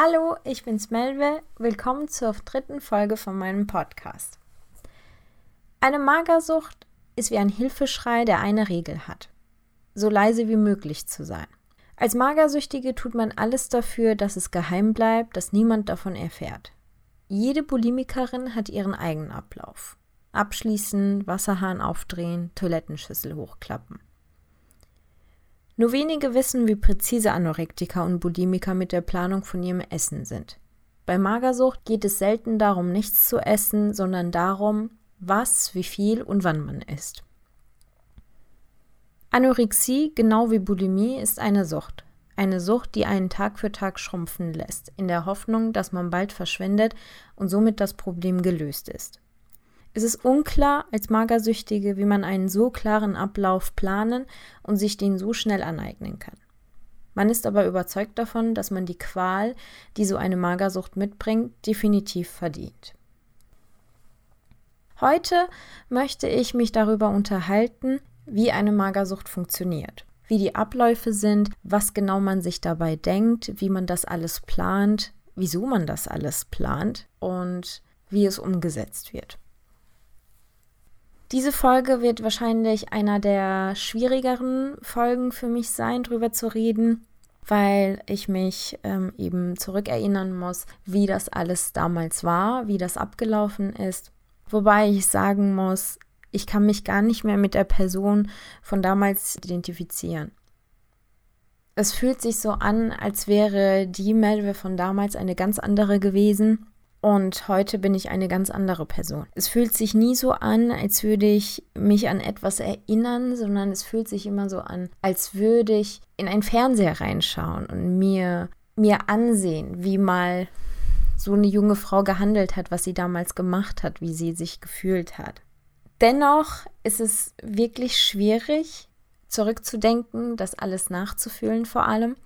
Hallo, ich bin's Melve. Willkommen zur dritten Folge von meinem Podcast. Eine Magersucht ist wie ein Hilfeschrei, der eine Regel hat. So leise wie möglich zu sein. Als Magersüchtige tut man alles dafür, dass es geheim bleibt, dass niemand davon erfährt. Jede Bulimikerin hat ihren eigenen Ablauf. Abschließen, Wasserhahn aufdrehen, Toilettenschüssel hochklappen. Nur wenige wissen, wie präzise Anorektiker und Bulimiker mit der Planung von ihrem Essen sind. Bei Magersucht geht es selten darum, nichts zu essen, sondern darum, was, wie viel und wann man isst. Anorexie, genau wie Bulimie, ist eine Sucht. Eine Sucht, die einen Tag für Tag schrumpfen lässt, in der Hoffnung, dass man bald verschwindet und somit das Problem gelöst ist. Es ist unklar als Magersüchtige, wie man einen so klaren Ablauf planen und sich den so schnell aneignen kann. Man ist aber überzeugt davon, dass man die Qual, die so eine Magersucht mitbringt, definitiv verdient. Heute möchte ich mich darüber unterhalten, wie eine Magersucht funktioniert, wie die Abläufe sind, was genau man sich dabei denkt, wie man das alles plant, wieso man das alles plant und wie es umgesetzt wird. Diese Folge wird wahrscheinlich einer der schwierigeren Folgen für mich sein, drüber zu reden, weil ich mich ähm, eben zurückerinnern muss, wie das alles damals war, wie das abgelaufen ist. Wobei ich sagen muss, ich kann mich gar nicht mehr mit der Person von damals identifizieren. Es fühlt sich so an, als wäre die Melve von damals eine ganz andere gewesen und heute bin ich eine ganz andere Person. Es fühlt sich nie so an, als würde ich mich an etwas erinnern, sondern es fühlt sich immer so an, als würde ich in einen Fernseher reinschauen und mir, mir ansehen, wie mal so eine junge Frau gehandelt hat, was sie damals gemacht hat, wie sie sich gefühlt hat. Dennoch ist es wirklich schwierig, zurückzudenken, das alles nachzufühlen vor allem.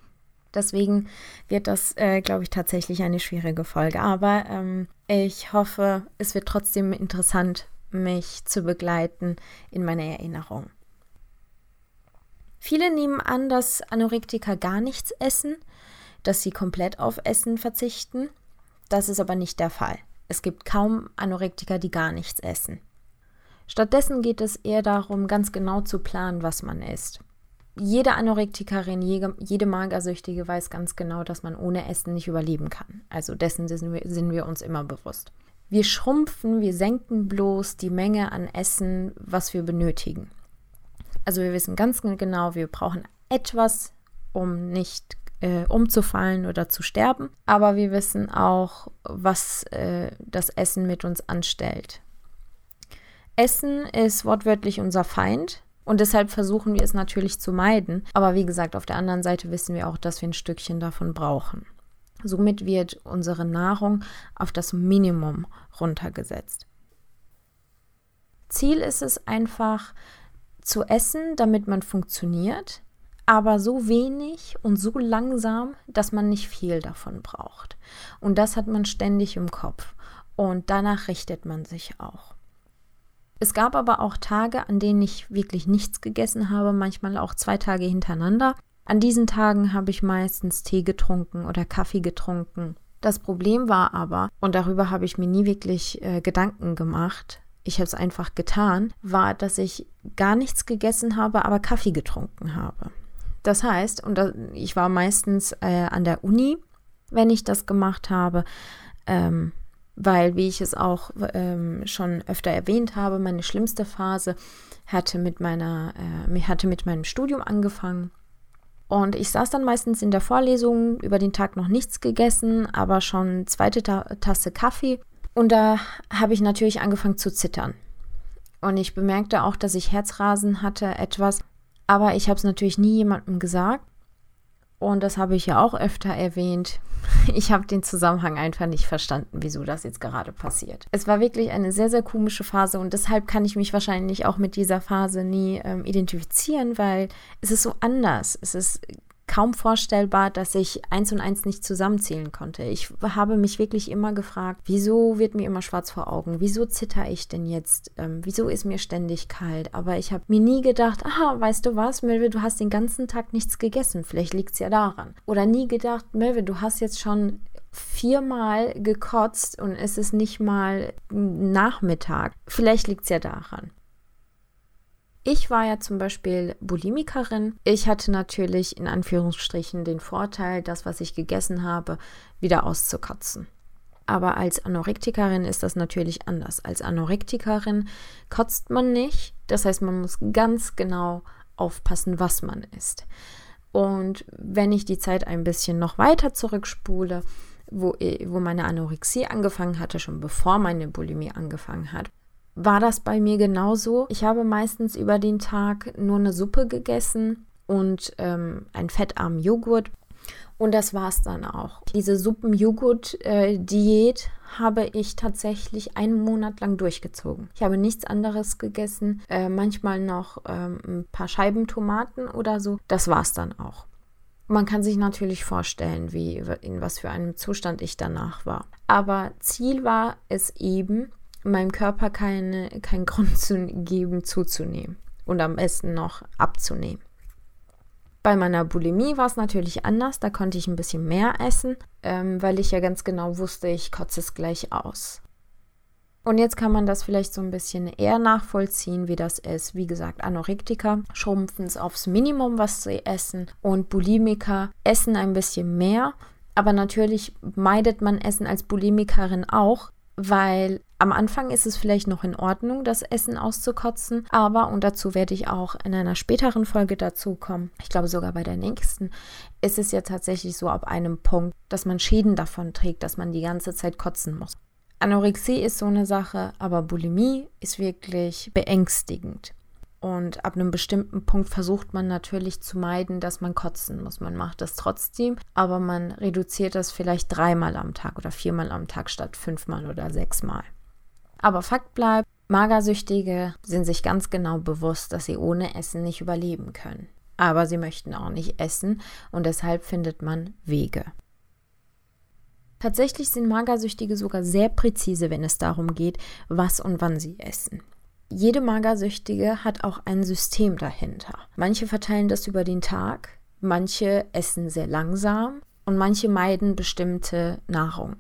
Deswegen wird das, äh, glaube ich, tatsächlich eine schwierige Folge. Aber ähm, ich hoffe, es wird trotzdem interessant, mich zu begleiten in meiner Erinnerung. Viele nehmen an, dass Anorektiker gar nichts essen, dass sie komplett auf Essen verzichten. Das ist aber nicht der Fall. Es gibt kaum Anorektiker, die gar nichts essen. Stattdessen geht es eher darum, ganz genau zu planen, was man isst jede Anorektikerin, jede, Magersüchtige weiß ganz genau, dass man ohne Essen nicht überleben kann. Also dessen sind wir, sind wir uns immer bewusst. Wir schrumpfen, wir senken bloß die Menge an Essen, was wir benötigen. Also wir wissen ganz genau, wir brauchen etwas, um nicht äh, umzufallen oder zu sterben. Aber wir wissen auch, was äh, das Essen mit uns anstellt. Essen ist wortwörtlich unser Feind. Und deshalb versuchen wir es natürlich zu meiden. Aber wie gesagt, auf der anderen Seite wissen wir auch, dass wir ein Stückchen davon brauchen. Somit wird unsere Nahrung auf das Minimum runtergesetzt. Ziel ist es einfach zu essen, damit man funktioniert, aber so wenig und so langsam, dass man nicht viel davon braucht. Und das hat man ständig im Kopf. Und danach richtet man sich auch. Es gab aber auch Tage, an denen ich wirklich nichts gegessen habe, manchmal auch zwei Tage hintereinander. An diesen Tagen habe ich meistens Tee getrunken oder Kaffee getrunken. Das Problem war aber, und darüber habe ich mir nie wirklich äh, Gedanken gemacht, ich habe es einfach getan, war, dass ich gar nichts gegessen habe, aber Kaffee getrunken habe. Das heißt, und da, ich war meistens äh, an der Uni, wenn ich das gemacht habe, ähm, weil, wie ich es auch ähm, schon öfter erwähnt habe, meine schlimmste Phase hatte mit meiner, äh, hatte mit meinem Studium angefangen. Und ich saß dann meistens in der Vorlesung, über den Tag noch nichts gegessen, aber schon zweite Ta Tasse Kaffee. Und da habe ich natürlich angefangen zu zittern. Und ich bemerkte auch, dass ich Herzrasen hatte, etwas. Aber ich habe es natürlich nie jemandem gesagt. Und das habe ich ja auch öfter erwähnt. Ich habe den Zusammenhang einfach nicht verstanden, wieso das jetzt gerade passiert. Es war wirklich eine sehr, sehr komische Phase und deshalb kann ich mich wahrscheinlich auch mit dieser Phase nie ähm, identifizieren, weil es ist so anders. Es ist kaum vorstellbar, dass ich eins und eins nicht zusammenzählen konnte. Ich habe mich wirklich immer gefragt, wieso wird mir immer schwarz vor Augen? Wieso zitter ich denn jetzt? Ähm, wieso ist mir ständig kalt? Aber ich habe mir nie gedacht, aha, weißt du was, Melvin, du hast den ganzen Tag nichts gegessen. Vielleicht liegt es ja daran. Oder nie gedacht, Melvin, du hast jetzt schon viermal gekotzt und es ist nicht mal Nachmittag. Vielleicht liegt es ja daran. Ich war ja zum Beispiel Bulimikerin. Ich hatte natürlich in Anführungsstrichen den Vorteil, das, was ich gegessen habe, wieder auszukotzen. Aber als Anorektikerin ist das natürlich anders. Als Anorektikerin kotzt man nicht. Das heißt, man muss ganz genau aufpassen, was man isst. Und wenn ich die Zeit ein bisschen noch weiter zurückspule, wo, wo meine Anorexie angefangen hatte, schon bevor meine Bulimie angefangen hat, war das bei mir genauso. Ich habe meistens über den Tag nur eine Suppe gegessen und ähm, einen fettarmen Joghurt. Und das war es dann auch. Diese Suppen-Joghurt-Diät äh, habe ich tatsächlich einen Monat lang durchgezogen. Ich habe nichts anderes gegessen, äh, manchmal noch ähm, ein paar Scheiben Tomaten oder so. Das war es dann auch. Man kann sich natürlich vorstellen, wie, in was für einem Zustand ich danach war. Aber Ziel war es eben, meinem Körper keine, keinen Grund zu geben, zuzunehmen und am besten noch abzunehmen. Bei meiner Bulimie war es natürlich anders, da konnte ich ein bisschen mehr essen, ähm, weil ich ja ganz genau wusste, ich kotze es gleich aus. Und jetzt kann man das vielleicht so ein bisschen eher nachvollziehen, wie das ist. Wie gesagt, Anorektiker schrumpfen es aufs Minimum, was sie essen. Und Bulimiker essen ein bisschen mehr. Aber natürlich meidet man Essen als Bulimikerin auch, weil am Anfang ist es vielleicht noch in Ordnung, das Essen auszukotzen, aber, und dazu werde ich auch in einer späteren Folge dazu kommen, ich glaube sogar bei der nächsten, ist es ja tatsächlich so ab einem Punkt, dass man Schäden davon trägt, dass man die ganze Zeit kotzen muss. Anorexie ist so eine Sache, aber Bulimie ist wirklich beängstigend. Und ab einem bestimmten Punkt versucht man natürlich zu meiden, dass man kotzen muss. Man macht das trotzdem, aber man reduziert das vielleicht dreimal am Tag oder viermal am Tag statt fünfmal oder sechsmal. Aber Fakt bleibt, Magersüchtige sind sich ganz genau bewusst, dass sie ohne Essen nicht überleben können. Aber sie möchten auch nicht essen und deshalb findet man Wege. Tatsächlich sind Magersüchtige sogar sehr präzise, wenn es darum geht, was und wann sie essen jede Magersüchtige hat auch ein System dahinter. Manche verteilen das über den Tag, manche essen sehr langsam und manche meiden bestimmte Nahrung.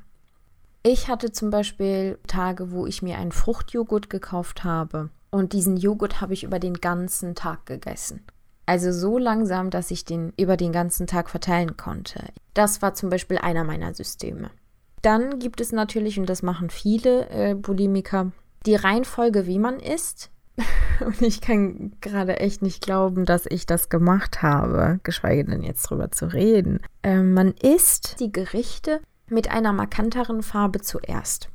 Ich hatte zum Beispiel Tage, wo ich mir einen Fruchtjoghurt gekauft habe und diesen Joghurt habe ich über den ganzen Tag gegessen. Also so langsam, dass ich den über den ganzen Tag verteilen konnte. Das war zum Beispiel einer meiner Systeme. Dann gibt es natürlich, und das machen viele äh, Bulimiker, die Reihenfolge, wie man isst. Und ich kann gerade echt nicht glauben, dass ich das gemacht habe, geschweige denn jetzt drüber zu reden. Äh, man isst die Gerichte mit einer markanteren Farbe zuerst.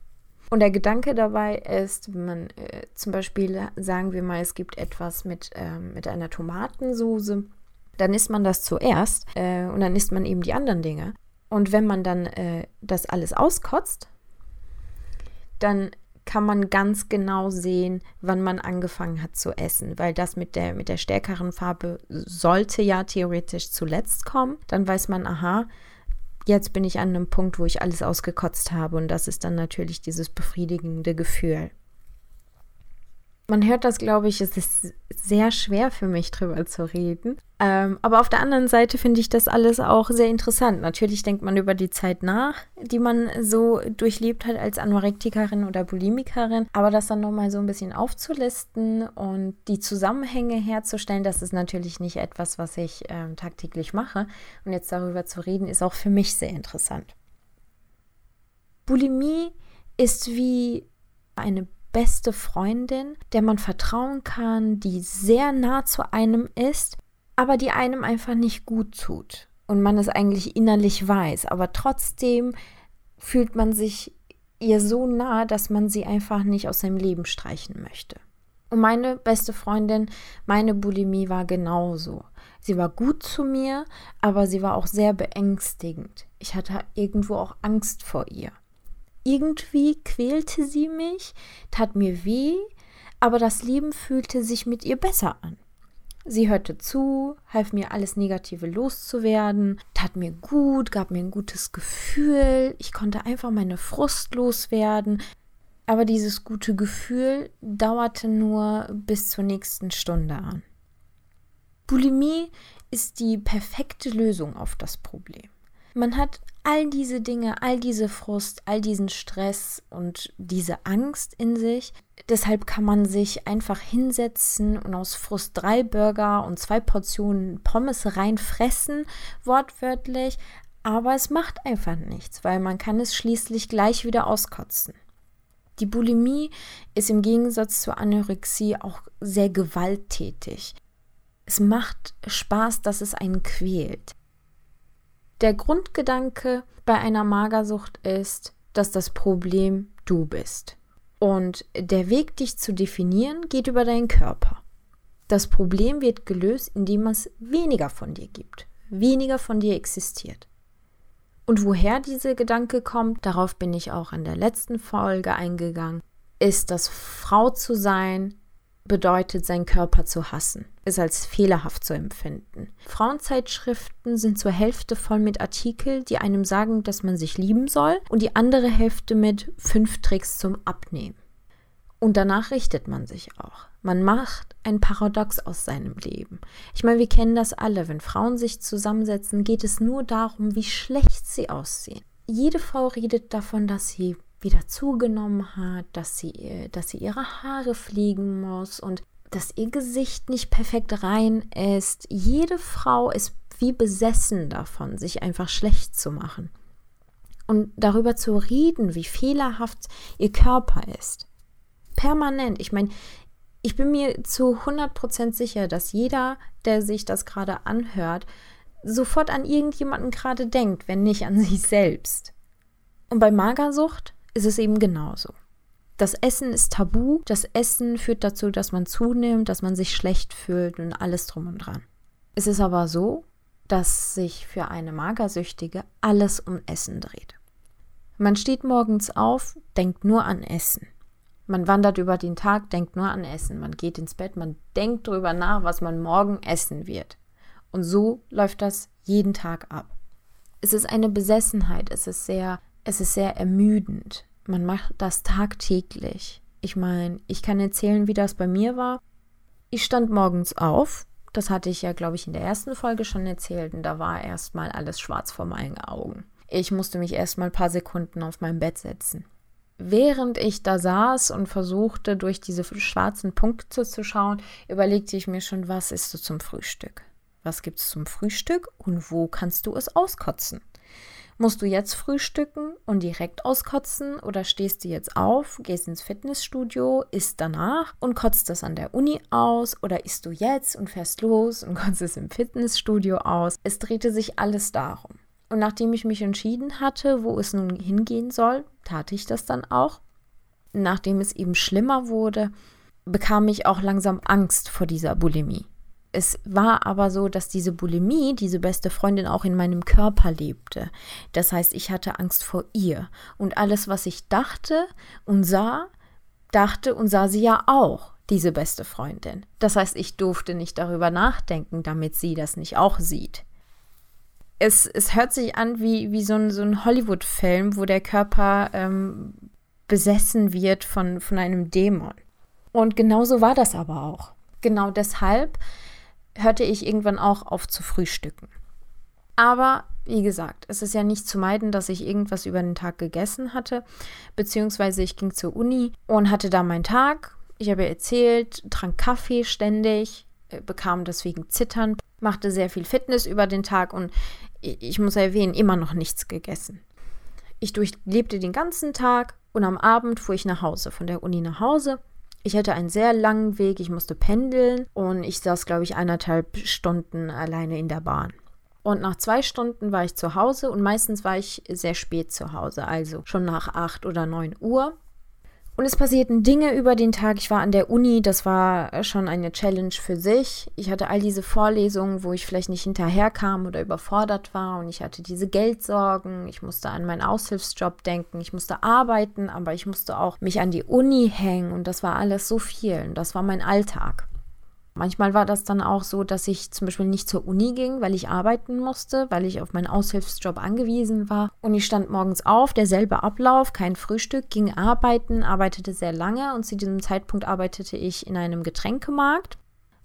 Und der Gedanke dabei ist, wenn man äh, zum Beispiel, sagen wir mal, es gibt etwas mit, äh, mit einer Tomatensoße, dann isst man das zuerst äh, und dann isst man eben die anderen Dinge. Und wenn man dann äh, das alles auskotzt, dann kann man ganz genau sehen, wann man angefangen hat zu essen, weil das mit der, mit der stärkeren Farbe sollte ja theoretisch zuletzt kommen. Dann weiß man, aha, jetzt bin ich an einem Punkt, wo ich alles ausgekotzt habe und das ist dann natürlich dieses befriedigende Gefühl. Man hört das, glaube ich, es ist sehr schwer für mich drüber zu reden. Ähm, aber auf der anderen Seite finde ich das alles auch sehr interessant. Natürlich denkt man über die Zeit nach, die man so durchlebt hat als Anorektikerin oder Bulimikerin. Aber das dann nochmal so ein bisschen aufzulisten und die Zusammenhänge herzustellen, das ist natürlich nicht etwas, was ich ähm, tagtäglich mache. Und jetzt darüber zu reden, ist auch für mich sehr interessant. Bulimie ist wie eine beste Freundin, der man vertrauen kann, die sehr nah zu einem ist, aber die einem einfach nicht gut tut und man es eigentlich innerlich weiß, aber trotzdem fühlt man sich ihr so nah, dass man sie einfach nicht aus seinem Leben streichen möchte. Und meine beste Freundin, meine Bulimie war genauso. Sie war gut zu mir, aber sie war auch sehr beängstigend. Ich hatte irgendwo auch Angst vor ihr. Irgendwie quälte sie mich, tat mir weh, aber das Leben fühlte sich mit ihr besser an. Sie hörte zu, half mir alles Negative loszuwerden, tat mir gut, gab mir ein gutes Gefühl, ich konnte einfach meine Frust loswerden. Aber dieses gute Gefühl dauerte nur bis zur nächsten Stunde an. Bulimie ist die perfekte Lösung auf das Problem. Man hat all diese Dinge, all diese Frust, all diesen Stress und diese Angst in sich. Deshalb kann man sich einfach hinsetzen und aus Frust drei Burger und zwei Portionen Pommes reinfressen, wortwörtlich. Aber es macht einfach nichts, weil man kann es schließlich gleich wieder auskotzen. Die Bulimie ist im Gegensatz zur Anorexie auch sehr gewalttätig. Es macht Spaß, dass es einen quält. Der Grundgedanke bei einer Magersucht ist, dass das Problem du bist. Und der Weg, dich zu definieren, geht über deinen Körper. Das Problem wird gelöst, indem es weniger von dir gibt, weniger von dir existiert. Und woher dieser Gedanke kommt, darauf bin ich auch in der letzten Folge eingegangen, ist, dass Frau zu sein bedeutet, seinen Körper zu hassen, ist als fehlerhaft zu empfinden. Frauenzeitschriften sind zur Hälfte voll mit Artikeln, die einem sagen, dass man sich lieben soll, und die andere Hälfte mit fünf Tricks zum Abnehmen. Und danach richtet man sich auch. Man macht ein Paradox aus seinem Leben. Ich meine, wir kennen das alle. Wenn Frauen sich zusammensetzen, geht es nur darum, wie schlecht sie aussehen. Jede Frau redet davon, dass sie wieder zugenommen hat, dass sie, äh, dass sie ihre Haare fliegen muss und dass ihr Gesicht nicht perfekt rein ist. Jede Frau ist wie besessen davon, sich einfach schlecht zu machen. Und darüber zu reden, wie fehlerhaft ihr Körper ist. Permanent. Ich meine, ich bin mir zu 100% sicher, dass jeder, der sich das gerade anhört, sofort an irgendjemanden gerade denkt, wenn nicht an sich selbst. Und bei Magersucht ist es eben genauso. Das Essen ist tabu. Das Essen führt dazu, dass man zunimmt, dass man sich schlecht fühlt und alles drum und dran. Es ist aber so, dass sich für eine Magersüchtige alles um Essen dreht. Man steht morgens auf, denkt nur an Essen. Man wandert über den Tag, denkt nur an Essen. Man geht ins Bett, man denkt darüber nach, was man morgen essen wird. Und so läuft das jeden Tag ab. Es ist eine Besessenheit, es ist sehr, es ist sehr ermüdend. Man macht das tagtäglich. Ich meine, ich kann erzählen, wie das bei mir war. Ich stand morgens auf. Das hatte ich ja, glaube ich, in der ersten Folge schon erzählt. Und da war erstmal alles schwarz vor meinen Augen. Ich musste mich erstmal ein paar Sekunden auf mein Bett setzen. Während ich da saß und versuchte, durch diese schwarzen Punkte zu schauen, überlegte ich mir schon, was isst du zum Frühstück? Was gibt es zum Frühstück und wo kannst du es auskotzen? Musst du jetzt frühstücken und direkt auskotzen oder stehst du jetzt auf, gehst ins Fitnessstudio, isst danach und kotzt das an der Uni aus oder isst du jetzt und fährst los und kotzt es im Fitnessstudio aus? Es drehte sich alles darum. Und nachdem ich mich entschieden hatte, wo es nun hingehen soll, tat ich das dann auch. Nachdem es eben schlimmer wurde, bekam ich auch langsam Angst vor dieser Bulimie. Es war aber so, dass diese Bulimie, diese beste Freundin auch in meinem Körper lebte. Das heißt, ich hatte Angst vor ihr. Und alles, was ich dachte und sah, dachte und sah sie ja auch, diese beste Freundin. Das heißt, ich durfte nicht darüber nachdenken, damit sie das nicht auch sieht. Es, es hört sich an wie, wie so ein, so ein Hollywood-Film, wo der Körper ähm, besessen wird von, von einem Dämon. Und genauso war das aber auch. Genau deshalb hörte ich irgendwann auch auf zu frühstücken. Aber wie gesagt, es ist ja nicht zu meiden, dass ich irgendwas über den Tag gegessen hatte, beziehungsweise ich ging zur Uni und hatte da meinen Tag. Ich habe erzählt, trank Kaffee ständig, äh, bekam deswegen Zittern, machte sehr viel Fitness über den Tag und ich muss erwähnen, immer noch nichts gegessen. Ich durchlebte den ganzen Tag und am Abend fuhr ich nach Hause, von der Uni nach Hause ich hatte einen sehr langen Weg, ich musste pendeln und ich saß, glaube ich, eineinhalb Stunden alleine in der Bahn. Und nach zwei Stunden war ich zu Hause und meistens war ich sehr spät zu Hause, also schon nach acht oder neun Uhr. Und es passierten Dinge über den Tag. Ich war an der Uni, das war schon eine Challenge für sich. Ich hatte all diese Vorlesungen, wo ich vielleicht nicht hinterherkam oder überfordert war. Und ich hatte diese Geldsorgen. Ich musste an meinen Aushilfsjob denken. Ich musste arbeiten, aber ich musste auch mich an die Uni hängen. Und das war alles so viel. Und das war mein Alltag. Manchmal war das dann auch so, dass ich zum Beispiel nicht zur Uni ging, weil ich arbeiten musste, weil ich auf meinen Aushilfsjob angewiesen war. Und ich stand morgens auf, derselbe Ablauf, kein Frühstück, ging arbeiten, arbeitete sehr lange und zu diesem Zeitpunkt arbeitete ich in einem Getränkemarkt.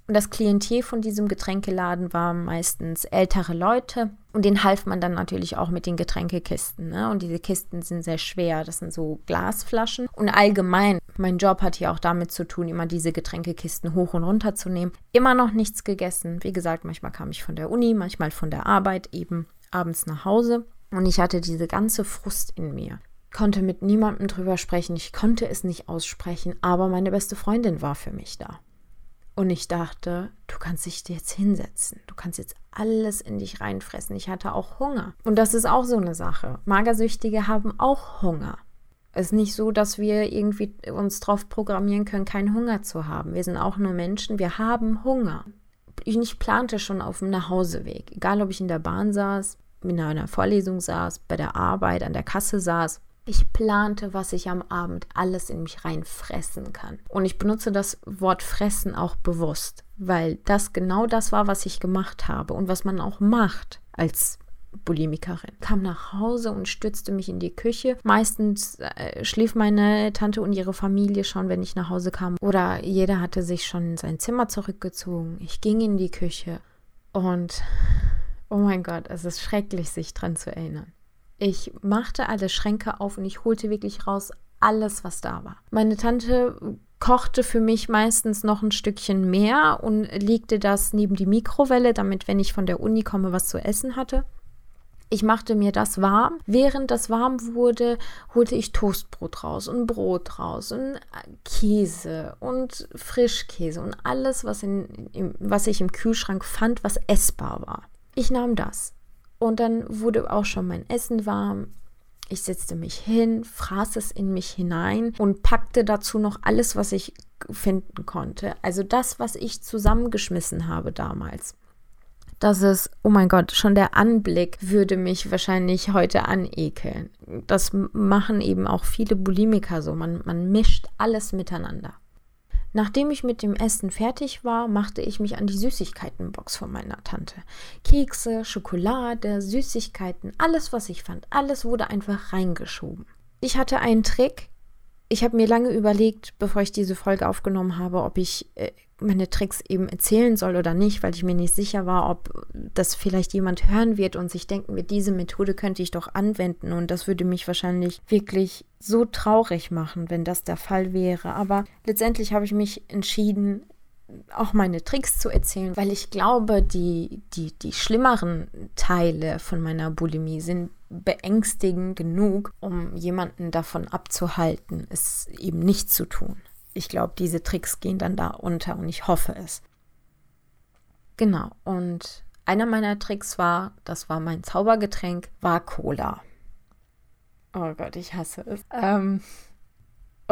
Und das Klientel von diesem Getränkeladen waren meistens ältere Leute, Und den half man dann natürlich auch mit den Getränkekisten. Ne? Und diese Kisten sind sehr schwer. Das sind so Glasflaschen. Und allgemein, mein Job hat hier auch damit zu tun, immer diese Getränkekisten hoch und runter zu nehmen. Immer noch nichts gegessen. Wie gesagt, manchmal kam ich von der Uni, manchmal von der Arbeit eben abends nach Hause. Und ich hatte diese ganze Frust in mir. Konnte mit niemandem drüber sprechen. Ich konnte es nicht aussprechen. Aber meine beste Freundin war für mich da. Und ich dachte, du kannst dich jetzt hinsetzen. Du kannst jetzt alles in dich reinfressen. Ich hatte auch Hunger. Und das ist auch so eine Sache. Magersüchtige haben auch Hunger. Es ist nicht so, dass wir irgendwie uns darauf programmieren können, keinen Hunger zu haben. Wir sind auch nur Menschen. Wir haben Hunger. Ich plante schon auf dem Nachhauseweg. Egal, ob ich in der Bahn saß, in einer Vorlesung saß, bei der Arbeit, an der Kasse saß. Ich plante, was ich am Abend alles in mich reinfressen kann. Und ich benutze das Wort fressen auch bewusst, weil das genau das war, was ich gemacht habe und was man auch macht als Bulimikerin. Kam nach Hause und stützte mich in die Küche. Meistens äh, schlief meine Tante und ihre Familie schon, wenn ich nach Hause kam. Oder jeder hatte sich schon in sein Zimmer zurückgezogen. Ich ging in die Küche und oh mein Gott, es ist schrecklich, sich dran zu erinnern. Ich machte alle Schränke auf und ich holte wirklich raus alles, was da war. Meine Tante kochte für mich meistens noch ein Stückchen mehr und legte das neben die Mikrowelle, damit, wenn ich von der Uni komme, was zu essen hatte. Ich machte mir das warm. Während das warm wurde, holte ich Toastbrot raus und Brot raus und Käse und Frischkäse und alles, was, in, was ich im Kühlschrank fand, was essbar war. Ich nahm das und dann wurde auch schon mein Essen warm. Ich setzte mich hin, fraß es in mich hinein und packte dazu noch alles, was ich finden konnte. Also das, was ich zusammengeschmissen habe damals. Das ist, oh mein Gott, schon der Anblick würde mich wahrscheinlich heute anekeln. Das machen eben auch viele Bulimiker so. Man, man mischt alles miteinander. Nachdem ich mit dem Essen fertig war, machte ich mich an die Süßigkeitenbox von meiner Tante. Kekse, Schokolade, Süßigkeiten, alles, was ich fand, alles wurde einfach reingeschoben. Ich hatte einen Trick. Ich habe mir lange überlegt, bevor ich diese Folge aufgenommen habe, ob ich äh, meine Tricks eben erzählen soll oder nicht, weil ich mir nicht sicher war, ob das vielleicht jemand hören wird und sich denken wird, diese Methode könnte ich doch anwenden und das würde mich wahrscheinlich wirklich so traurig machen, wenn das der Fall wäre. Aber letztendlich habe ich mich entschieden, auch meine Tricks zu erzählen, weil ich glaube, die, die, die schlimmeren Teile von meiner Bulimie sind beängstigend genug, um jemanden davon abzuhalten, es eben nicht zu tun ich glaube, diese Tricks gehen dann da unter und ich hoffe es. Genau, und einer meiner Tricks war, das war mein Zaubergetränk, war Cola. Oh Gott, ich hasse es. Ähm,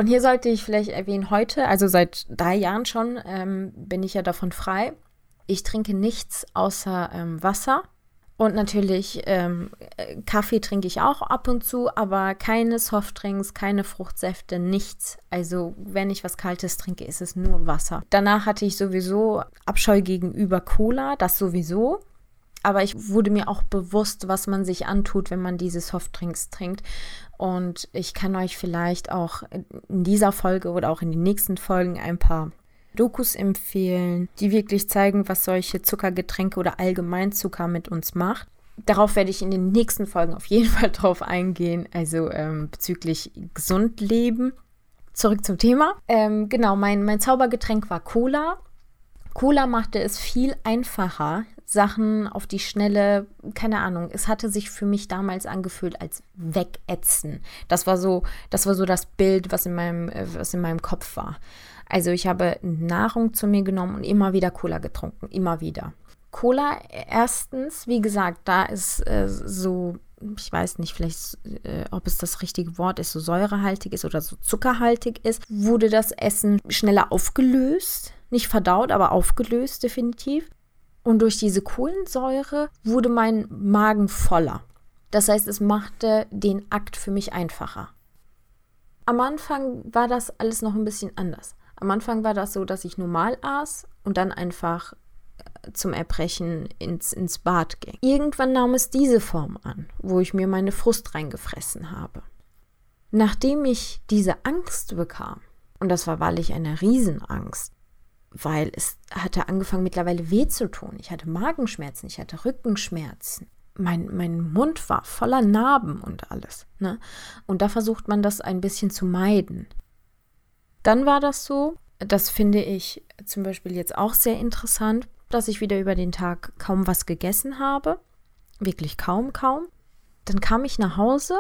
und hier sollte ich vielleicht erwähnen, heute, also seit drei Jahren schon, ähm, bin ich ja davon frei. Ich trinke nichts außer ähm, Wasser und natürlich ähm, Kaffee trinke ich auch ab und zu, aber keine Softdrinks, keine Fruchtsäfte, nichts. Also wenn ich was Kaltes trinke, ist es nur Wasser. Danach hatte ich sowieso Abscheu gegenüber Cola, das sowieso. Aber ich wurde mir auch bewusst, was man sich antut, wenn man diese Softdrinks trinkt. Und ich kann euch vielleicht auch in dieser Folge oder auch in den nächsten Folgen ein paar Dokus empfehlen, die wirklich zeigen, was solche Zuckergetränke oder allgemein Zucker mit uns macht. Darauf werde ich in den nächsten Folgen auf jeden Fall drauf eingehen, also ähm, bezüglich gesund leben. Zurück zum Thema. Ähm, genau, mein, mein Zaubergetränk war Cola. Cola machte es viel einfacher, Sachen auf die Schnelle, keine Ahnung, es hatte sich für mich damals angefühlt als wegätzen. Das war so, das war so das Bild, was in meinem, äh, was in meinem Kopf war. Also ich habe Nahrung zu mir genommen und immer wieder Cola getrunken, immer wieder. Cola, erstens, wie gesagt, da ist äh, so, ich weiß nicht, vielleicht, äh, ob es das richtige Wort ist, so säurehaltig ist oder so zuckerhaltig ist, wurde das Essen schneller aufgelöst. Nicht verdaut, aber aufgelöst, definitiv. Und durch diese Kohlensäure wurde mein Magen voller. Das heißt, es machte den Akt für mich einfacher. Am Anfang war das alles noch ein bisschen anders. Am Anfang war das so, dass ich normal aß und dann einfach äh, zum Erbrechen ins, ins Bad ging. Irgendwann nahm es diese Form an, wo ich mir meine Frust reingefressen habe. Nachdem ich diese Angst bekam, und das war wahrlich eine Riesenangst, weil es hatte angefangen mittlerweile weh zu tun. Ich hatte Magenschmerzen, ich hatte Rückenschmerzen. mein, mein Mund war voller Narben und alles. Ne? Und da versucht man das ein bisschen zu meiden. Dann war das so, das finde ich zum Beispiel jetzt auch sehr interessant, dass ich wieder über den Tag kaum was gegessen habe. Wirklich kaum, kaum. Dann kam ich nach Hause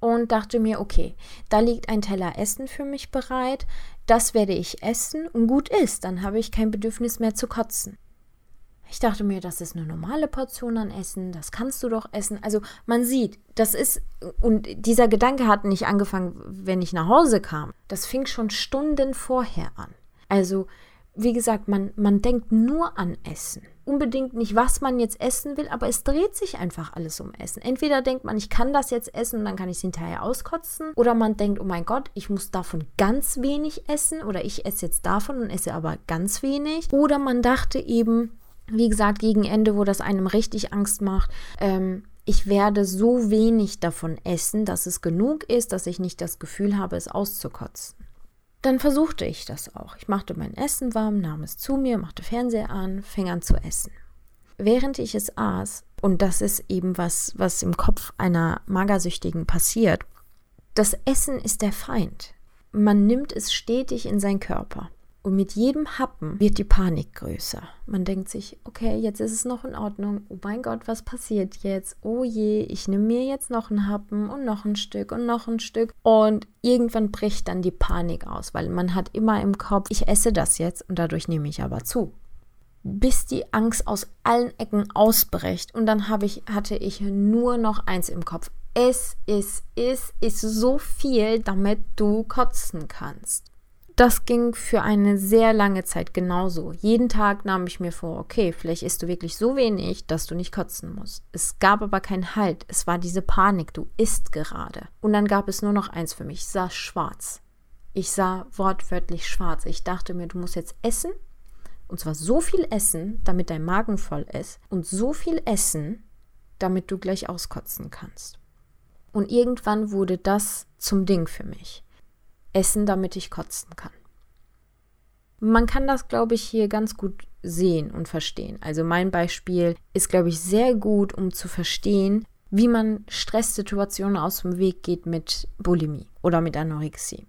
und dachte mir, okay, da liegt ein Teller Essen für mich bereit, das werde ich essen und gut ist, dann habe ich kein Bedürfnis mehr zu kotzen. Ich dachte mir, das ist eine normale Portion an Essen, das kannst du doch essen. Also man sieht, das ist, und dieser Gedanke hat nicht angefangen, wenn ich nach Hause kam. Das fing schon Stunden vorher an. Also, wie gesagt, man, man denkt nur an Essen. Unbedingt nicht, was man jetzt essen will, aber es dreht sich einfach alles um Essen. Entweder denkt man, ich kann das jetzt essen und dann kann ich es hinterher auskotzen. Oder man denkt, oh mein Gott, ich muss davon ganz wenig essen. Oder ich esse jetzt davon und esse aber ganz wenig. Oder man dachte eben, wie gesagt, gegen Ende, wo das einem richtig Angst macht, ähm, ich werde so wenig davon essen, dass es genug ist, dass ich nicht das Gefühl habe, es auszukotzen. Dann versuchte ich das auch. Ich machte mein Essen warm, nahm es zu mir, machte Fernseher an, fing an zu essen. Während ich es aß, und das ist eben was, was im Kopf einer Magersüchtigen passiert, das Essen ist der Feind. Man nimmt es stetig in seinen Körper. Und mit jedem Happen wird die Panik größer. Man denkt sich, okay, jetzt ist es noch in Ordnung. Oh mein Gott, was passiert jetzt? Oh je, ich nehme mir jetzt noch einen Happen und noch ein Stück und noch ein Stück. Und irgendwann bricht dann die Panik aus, weil man hat immer im Kopf, ich esse das jetzt und dadurch nehme ich aber zu. Bis die Angst aus allen Ecken ausbricht. Und dann ich, hatte ich nur noch eins im Kopf. Es ist, es ist so viel, damit du kotzen kannst das ging für eine sehr lange Zeit genauso. Jeden Tag nahm ich mir vor, okay, vielleicht isst du wirklich so wenig, dass du nicht kotzen musst. Es gab aber keinen Halt. Es war diese Panik, du isst gerade. Und dann gab es nur noch eins für mich. Ich sah schwarz. Ich sah wortwörtlich schwarz. Ich dachte mir, du musst jetzt essen. Und zwar so viel essen, damit dein Magen voll ist. Und so viel essen, damit du gleich auskotzen kannst. Und irgendwann wurde das zum Ding für mich essen, damit ich kotzen kann. Man kann das, glaube ich, hier ganz gut sehen und verstehen. Also mein Beispiel ist, glaube ich, sehr gut, um zu verstehen, wie man Stresssituationen aus dem Weg geht mit Bulimie oder mit Anorexie.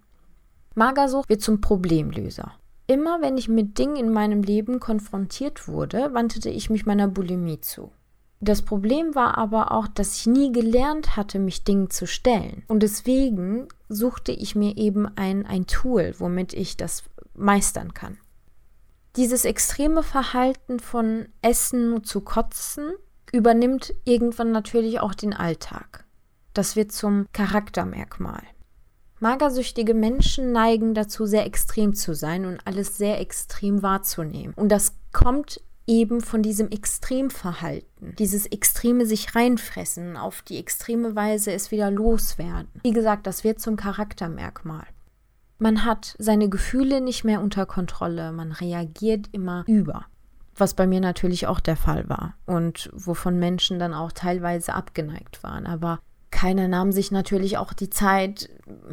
Magersucht wird zum Problemlöser. Immer wenn ich mit Dingen in meinem Leben konfrontiert wurde, wandte ich mich meiner Bulimie zu. Das Problem war aber auch, dass ich nie gelernt hatte, mich Dingen zu stellen. Und deswegen suchte ich mir eben ein, ein Tool, womit ich das meistern kann. Dieses extreme Verhalten von Essen zu kotzen übernimmt irgendwann natürlich auch den Alltag. Das wird zum Charaktermerkmal. Magersüchtige Menschen neigen dazu, sehr extrem zu sein und alles sehr extrem wahrzunehmen. Und das kommt eben von diesem Extremverhalten, dieses extreme sich reinfressen, auf die extreme Weise es wieder loswerden. Wie gesagt, das wird zum Charaktermerkmal. Man hat seine Gefühle nicht mehr unter Kontrolle, man reagiert immer über. Was bei mir natürlich auch der Fall war und wovon Menschen dann auch teilweise abgeneigt waren. Aber keiner nahm sich natürlich auch die Zeit,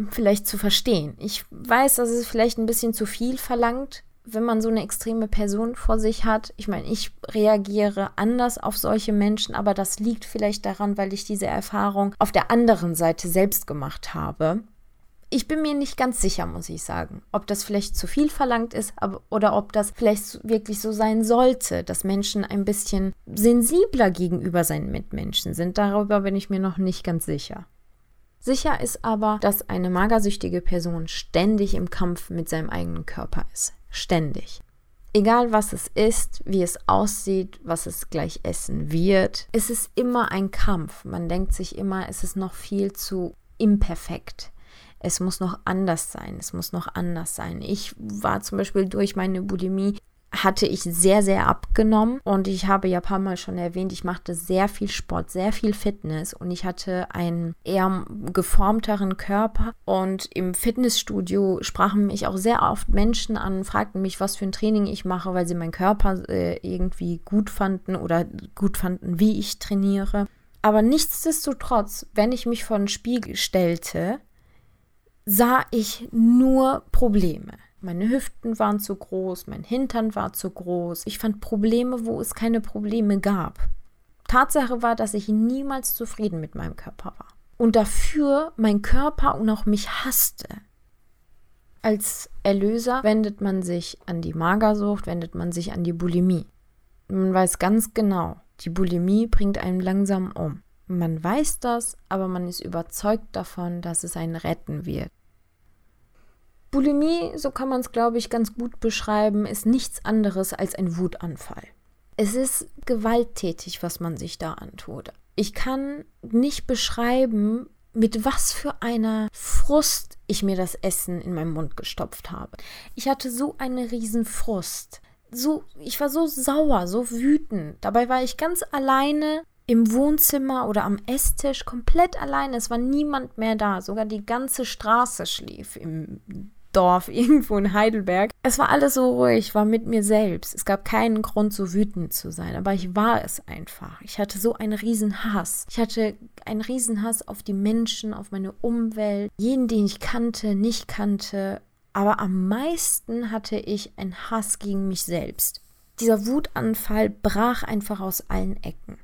vielleicht zu verstehen. Ich weiß, dass es vielleicht ein bisschen zu viel verlangt, wenn man so eine extreme Person vor sich hat, ich meine, ich reagiere anders auf solche Menschen, aber das liegt vielleicht daran, weil ich diese Erfahrung auf der anderen Seite selbst gemacht habe. Ich bin mir nicht ganz sicher, muss ich sagen, ob das vielleicht zu viel verlangt ist aber, oder ob das vielleicht wirklich so sein sollte, dass Menschen ein bisschen sensibler gegenüber seinen Mitmenschen sind. Darüber bin ich mir noch nicht ganz sicher. Sicher ist aber, dass eine magersüchtige Person ständig im Kampf mit seinem eigenen Körper ist ständig. Egal was es ist, wie es aussieht, was es gleich essen wird, es ist immer ein Kampf. Man denkt sich immer, es ist noch viel zu imperfekt. Es muss noch anders sein, es muss noch anders sein. Ich war zum Beispiel durch meine Bulimie hatte ich sehr, sehr abgenommen. Und ich habe ja paar Mal schon erwähnt, ich machte sehr viel Sport, sehr viel Fitness und ich hatte einen eher geformteren Körper. Und im Fitnessstudio sprachen mich auch sehr oft Menschen an, fragten mich, was für ein Training ich mache, weil sie meinen Körper äh, irgendwie gut fanden oder gut fanden, wie ich trainiere. Aber nichtsdestotrotz, wenn ich mich vor den Spiegel stellte, sah ich nur Probleme. Meine Hüften waren zu groß, mein Hintern war zu groß. Ich fand Probleme, wo es keine Probleme gab. Tatsache war, dass ich niemals zufrieden mit meinem Körper war. Und dafür mein Körper und auch mich hasste. Als Erlöser wendet man sich an die Magersucht, wendet man sich an die Bulimie. Man weiß ganz genau, die Bulimie bringt einen langsam um. Man weiß das, aber man ist überzeugt davon, dass es einen retten wird. Bulimie, so kann man es, glaube ich, ganz gut beschreiben, ist nichts anderes als ein Wutanfall. Es ist gewalttätig, was man sich da antut. Ich kann nicht beschreiben, mit was für einer Frust ich mir das Essen in meinen Mund gestopft habe. Ich hatte so eine riesen Frust. So, ich war so sauer, so wütend. Dabei war ich ganz alleine im Wohnzimmer oder am Esstisch, komplett alleine. Es war niemand mehr da. Sogar die ganze Straße schlief im Dorf irgendwo in Heidelberg. Es war alles so ruhig, war mit mir selbst. Es gab keinen Grund, so wütend zu sein, aber ich war es einfach. Ich hatte so einen riesen Hass. Ich hatte einen riesen Hass auf die Menschen, auf meine Umwelt, jeden, den ich kannte, nicht kannte. Aber am meisten hatte ich einen Hass gegen mich selbst. Dieser Wutanfall brach einfach aus allen Ecken.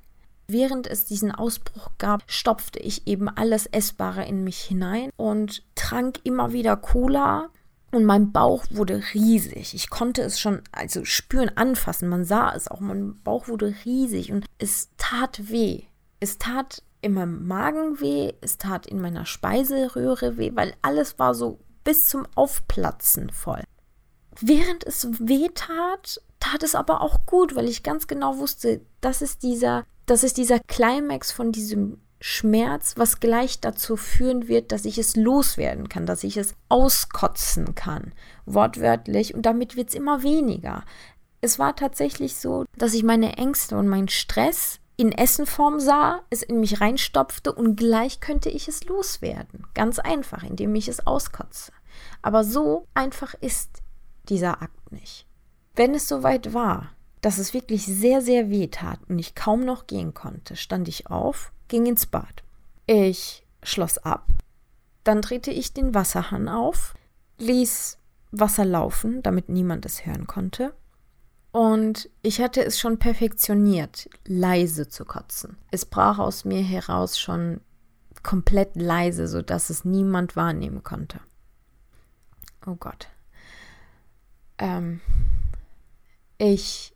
Während es diesen Ausbruch gab, stopfte ich eben alles Essbare in mich hinein und trank immer wieder Cola, und mein Bauch wurde riesig. Ich konnte es schon also spüren, anfassen. Man sah es auch. Mein Bauch wurde riesig und es tat weh. Es tat in meinem Magen weh, es tat in meiner Speiseröhre weh, weil alles war so bis zum Aufplatzen voll. Während es weh tat, tat es aber auch gut, weil ich ganz genau wusste, das ist dieser, das ist dieser Climax von diesem Schmerz, was gleich dazu führen wird, dass ich es loswerden kann, dass ich es auskotzen kann, wortwörtlich, und damit wird es immer weniger. Es war tatsächlich so, dass ich meine Ängste und meinen Stress in Essenform sah, es in mich reinstopfte und gleich könnte ich es loswerden. Ganz einfach, indem ich es auskotze. Aber so einfach ist dieser Akt nicht. Wenn es soweit war, dass es wirklich sehr, sehr weh tat und ich kaum noch gehen konnte, stand ich auf ging ins Bad. Ich schloss ab. Dann drehte ich den Wasserhahn auf, ließ Wasser laufen, damit niemand es hören konnte. Und ich hatte es schon perfektioniert, leise zu kotzen. Es brach aus mir heraus schon komplett leise, sodass es niemand wahrnehmen konnte. Oh Gott. Ähm, ich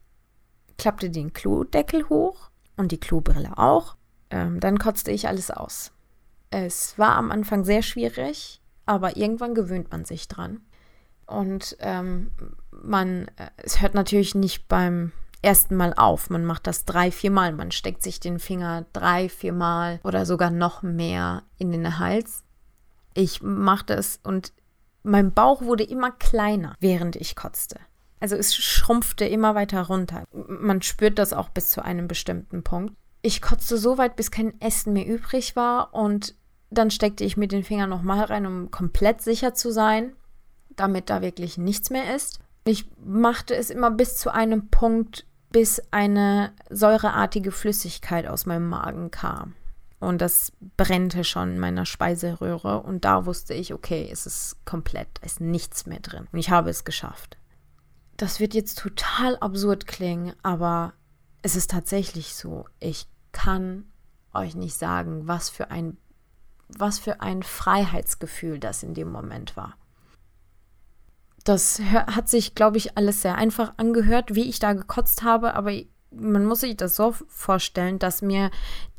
klappte den Klodeckel hoch und die Klobrille auch ähm, dann kotzte ich alles aus. Es war am Anfang sehr schwierig, aber irgendwann gewöhnt man sich dran. Und ähm, man, äh, es hört natürlich nicht beim ersten Mal auf. Man macht das drei, vier Mal. Man steckt sich den Finger drei, vier Mal oder sogar noch mehr in den Hals. Ich machte es und mein Bauch wurde immer kleiner, während ich kotzte. Also es schrumpfte immer weiter runter. Man spürt das auch bis zu einem bestimmten Punkt. Ich kotzte so weit, bis kein Essen mehr übrig war und dann steckte ich mir den Finger nochmal rein, um komplett sicher zu sein, damit da wirklich nichts mehr ist. Ich machte es immer bis zu einem Punkt, bis eine säureartige Flüssigkeit aus meinem Magen kam. Und das brennte schon in meiner Speiseröhre. Und da wusste ich, okay, es ist komplett, da ist nichts mehr drin. Und ich habe es geschafft. Das wird jetzt total absurd klingen, aber es ist tatsächlich so. Ich kann euch nicht sagen, was für ein, was für ein Freiheitsgefühl das in dem Moment war. Das hat sich, glaube ich, alles sehr einfach angehört, wie ich da gekotzt habe, aber man muss sich das so vorstellen, dass mir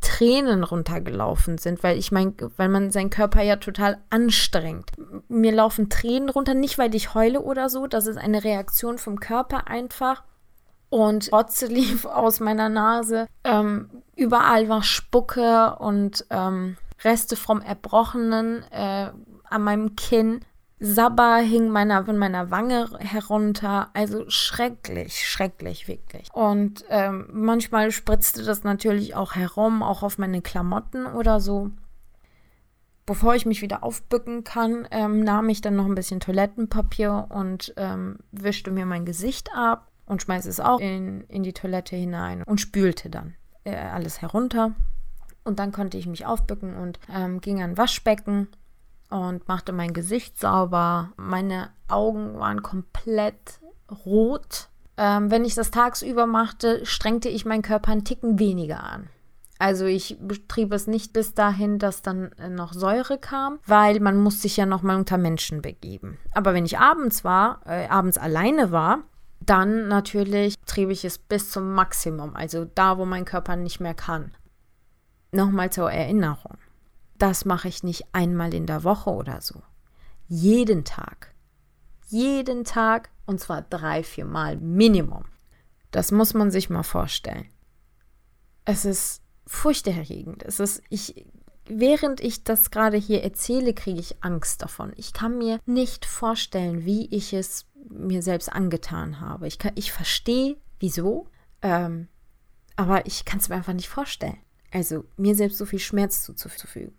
Tränen runtergelaufen sind, weil ich mein, weil man seinen Körper ja total anstrengt. Mir laufen Tränen runter, nicht weil ich heule oder so, das ist eine Reaktion vom Körper einfach und Rotze lief aus meiner Nase. Ähm, überall war Spucke und ähm, Reste vom Erbrochenen äh, an meinem Kinn. Sabber hing meiner, von meiner Wange herunter. Also schrecklich, schrecklich, wirklich. Und ähm, manchmal spritzte das natürlich auch herum, auch auf meine Klamotten oder so. Bevor ich mich wieder aufbücken kann, ähm, nahm ich dann noch ein bisschen Toilettenpapier und ähm, wischte mir mein Gesicht ab und schmeiße es auch in, in die Toilette hinein und spülte dann äh, alles herunter. Und dann konnte ich mich aufbücken und ähm, ging an Waschbecken und machte mein Gesicht sauber. Meine Augen waren komplett rot. Ähm, wenn ich das tagsüber machte, strengte ich meinen Körper einen Ticken weniger an. Also ich betrieb es nicht bis dahin, dass dann äh, noch Säure kam, weil man muss sich ja noch mal unter Menschen begeben. Aber wenn ich abends war, äh, abends alleine war, dann natürlich trieb ich es bis zum Maximum, also da, wo mein Körper nicht mehr kann. Nochmal zur Erinnerung. Das mache ich nicht einmal in der Woche oder so. Jeden Tag. Jeden Tag und zwar drei, vier Mal Minimum. Das muss man sich mal vorstellen. Es ist furchterregend. Es ist, ich, während ich das gerade hier erzähle, kriege ich Angst davon. Ich kann mir nicht vorstellen, wie ich es mir selbst angetan habe. Ich, ich verstehe, wieso, ähm, aber ich kann es mir einfach nicht vorstellen. Also mir selbst so viel Schmerz zuzufügen.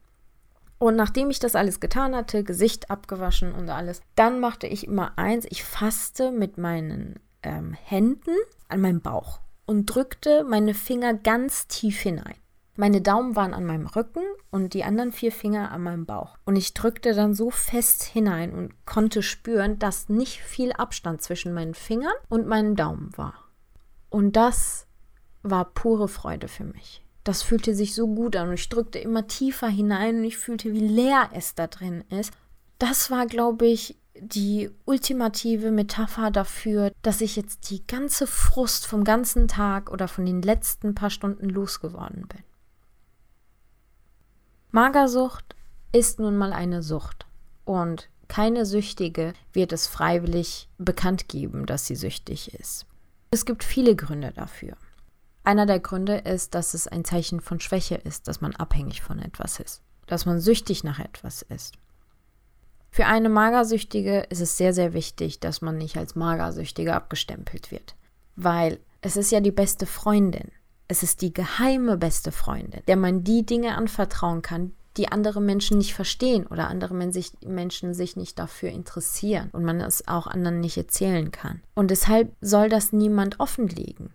Und nachdem ich das alles getan hatte, Gesicht abgewaschen und alles, dann machte ich immer eins, ich fasste mit meinen ähm, Händen an meinem Bauch und drückte meine Finger ganz tief hinein. Meine Daumen waren an meinem Rücken und die anderen vier Finger an meinem Bauch. Und ich drückte dann so fest hinein und konnte spüren, dass nicht viel Abstand zwischen meinen Fingern und meinen Daumen war. Und das war pure Freude für mich. Das fühlte sich so gut an und ich drückte immer tiefer hinein und ich fühlte, wie leer es da drin ist. Das war, glaube ich, die ultimative Metapher dafür, dass ich jetzt die ganze Frust vom ganzen Tag oder von den letzten paar Stunden losgeworden bin. Magersucht ist nun mal eine Sucht und keine Süchtige wird es freiwillig bekannt geben, dass sie süchtig ist. Es gibt viele Gründe dafür. Einer der Gründe ist, dass es ein Zeichen von Schwäche ist, dass man abhängig von etwas ist, dass man süchtig nach etwas ist. Für eine Magersüchtige ist es sehr, sehr wichtig, dass man nicht als Magersüchtige abgestempelt wird. Weil es ist ja die beste Freundin. Es ist die geheime beste Freundin, der man die Dinge anvertrauen kann, die andere Menschen nicht verstehen oder andere Menschen sich nicht dafür interessieren und man es auch anderen nicht erzählen kann. Und deshalb soll das niemand offenlegen.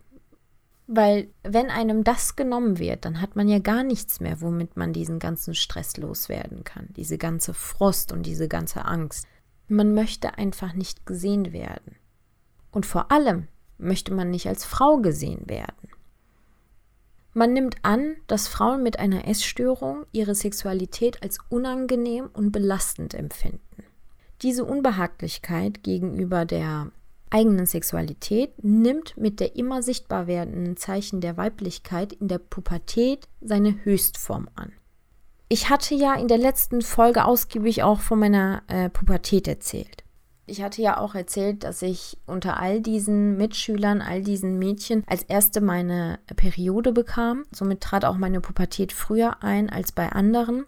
Weil wenn einem das genommen wird, dann hat man ja gar nichts mehr, womit man diesen ganzen Stress loswerden kann, diese ganze Frust und diese ganze Angst. Man möchte einfach nicht gesehen werden. Und vor allem möchte man nicht als Frau gesehen werden. Man nimmt an, dass Frauen mit einer Essstörung ihre Sexualität als unangenehm und belastend empfinden. Diese Unbehaglichkeit gegenüber der eigenen Sexualität nimmt mit der immer sichtbar werdenden Zeichen der Weiblichkeit in der Pubertät seine Höchstform an. Ich hatte ja in der letzten Folge ausgiebig auch von meiner äh, Pubertät erzählt. Ich hatte ja auch erzählt, dass ich unter all diesen Mitschülern, all diesen Mädchen als erste meine Periode bekam. Somit trat auch meine Pubertät früher ein als bei anderen.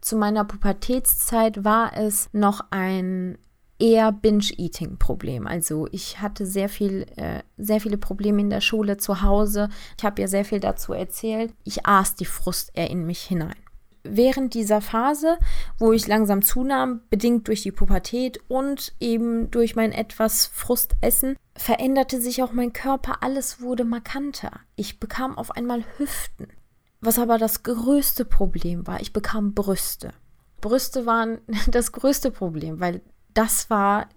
Zu meiner Pubertätszeit war es noch ein eher Binge-Eating-Problem. Also ich hatte sehr viel, äh, sehr viele Probleme in der Schule, zu Hause. Ich habe ja sehr viel dazu erzählt. Ich aß die Frust eher in mich hinein. Während dieser Phase, wo ich langsam zunahm, bedingt durch die Pubertät und eben durch mein etwas Frustessen, veränderte sich auch mein Körper. Alles wurde markanter. Ich bekam auf einmal Hüften. Was aber das größte Problem war, ich bekam Brüste. Brüste waren das größte Problem, weil das war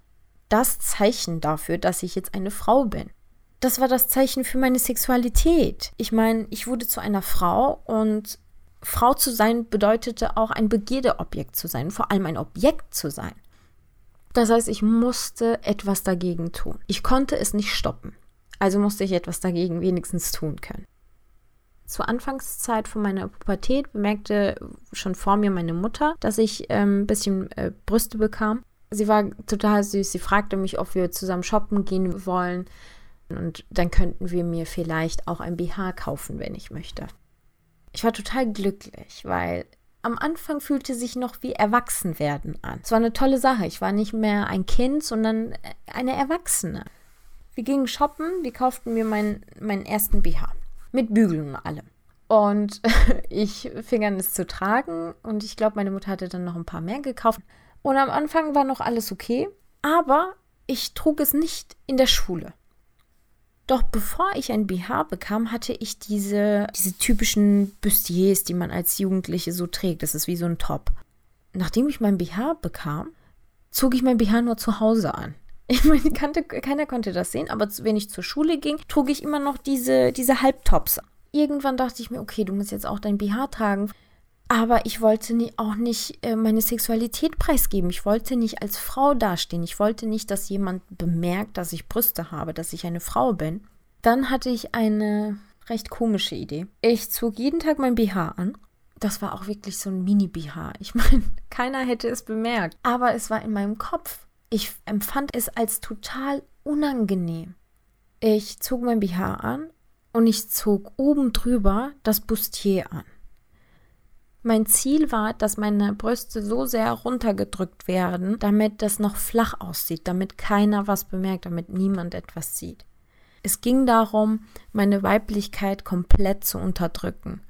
das Zeichen dafür, dass ich jetzt eine Frau bin. Das war das Zeichen für meine Sexualität. Ich meine, ich wurde zu einer Frau und Frau zu sein bedeutete auch ein Begierdeobjekt zu sein, vor allem ein Objekt zu sein. Das heißt, ich musste etwas dagegen tun. Ich konnte es nicht stoppen. Also musste ich etwas dagegen wenigstens tun können. Zur Anfangszeit von meiner Pubertät bemerkte schon vor mir meine Mutter, dass ich ähm, ein bisschen äh, Brüste bekam sie war total süß. Sie fragte mich, ob wir zusammen shoppen gehen wollen. Und dann könnten wir mir vielleicht auch ein BH kaufen, wenn ich möchte. Ich war total glücklich, weil am Anfang fühlte sich noch wie Erwachsenwerden an. Es war eine tolle Sache. Ich war nicht mehr ein Kind, sondern eine Erwachsene. Wir gingen shoppen, wir kauften mir meinen, meinen ersten BH. Mit Bügeln und allem. Und ich fing an, es zu tragen. Und ich glaube, meine Mutter hatte dann noch ein paar mehr gekauft. Und am Anfang war noch alles okay, aber ich trug es nicht in der Schule. Doch bevor ich ein BH bekam, hatte ich diese, diese typischen Bustiers, die man als Jugendliche so trägt. Das ist wie so ein Top. Nachdem ich mein BH bekam, zog ich mein BH nur zu Hause an. Ich meine, kannte, keiner konnte das sehen, aber wenn ich zur Schule ging, trug ich immer noch diese, diese Halbtops. irgendwann dachte ich mir, okay, du musst jetzt auch dein BH tragen. Aber ich wollte nie, auch nicht äh, meine Sexualität preisgeben. Ich wollte nicht als Frau dastehen. Ich wollte nicht, dass jemand bemerkt, dass ich Brüste habe, dass ich eine Frau bin. Dann hatte ich eine recht komische Idee. Ich zog jeden Tag mein BH an. Das war auch wirklich so ein Mini-BH. Ich meine, keiner hätte es bemerkt. Aber es war in meinem Kopf. Ich empfand es als total unangenehm. Ich zog mein BH an und ich zog oben drüber das Bustier an. Mein Ziel war, dass meine Brüste so sehr runtergedrückt werden, damit das noch flach aussieht, damit keiner was bemerkt, damit niemand etwas sieht. Es ging darum, meine Weiblichkeit komplett zu unterdrücken.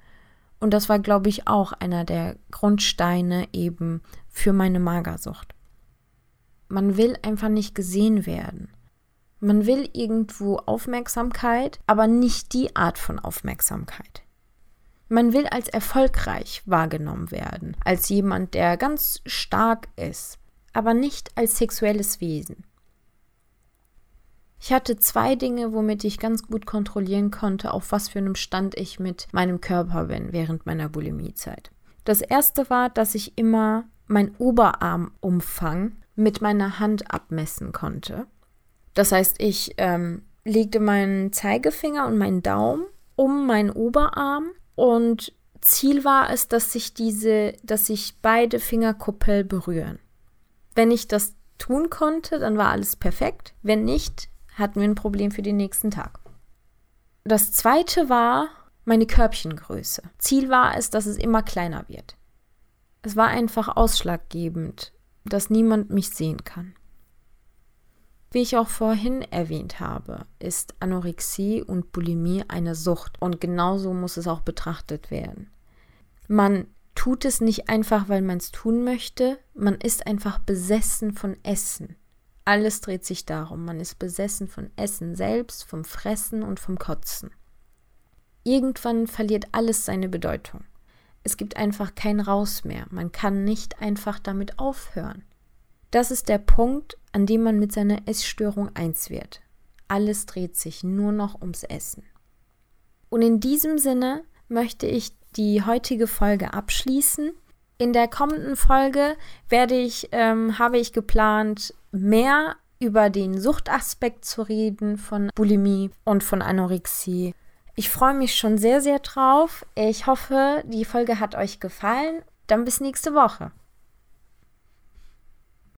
Und das war, glaube ich, auch einer der Grundsteine eben für meine Magersucht. Man will einfach nicht gesehen werden. Man will irgendwo Aufmerksamkeit, aber nicht die Art von Aufmerksamkeit. Man will als erfolgreich wahrgenommen werden, als jemand, der ganz stark ist, aber nicht als sexuelles Wesen. Ich hatte zwei Dinge, womit ich ganz gut kontrollieren konnte, auf was für einem Stand ich mit meinem Körper bin während meiner Bulimiezeit. Das erste war, dass ich immer mein Oberarmumfang mit meiner Hand abmessen konnte. Das heißt, ich ähm, legte meinen Zeigefinger und meinen Daumen um meinen Oberarm und Ziel war es, dass sich diese, dass sich beide Fingerkuppel berühren. Wenn ich das tun konnte, dann war alles perfekt. Wenn nicht, hatten wir ein Problem für den nächsten Tag. Das zweite war meine Körbchengröße. Ziel war es, dass es immer kleiner wird. Es war einfach ausschlaggebend, dass niemand mich sehen kann. Wie ich auch vorhin erwähnt habe, ist Anorexie und Bulimie eine Sucht und genauso muss es auch betrachtet werden. Man tut es nicht einfach, weil man es tun möchte, man ist einfach besessen von Essen. Alles dreht sich darum, man ist besessen von Essen selbst, vom Fressen und vom Kotzen. Irgendwann verliert alles seine Bedeutung. Es gibt einfach kein Raus mehr, man kann nicht einfach damit aufhören. Das ist der Punkt, an dem man mit seiner Essstörung eins wird. Alles dreht sich nur noch ums Essen. Und in diesem Sinne möchte ich die heutige Folge abschließen. In der kommenden Folge werde ich, ähm, habe ich geplant, mehr über den Suchtaspekt zu reden von Bulimie und von Anorexie. Ich freue mich schon sehr, sehr drauf. Ich hoffe, die Folge hat euch gefallen. Dann bis nächste Woche.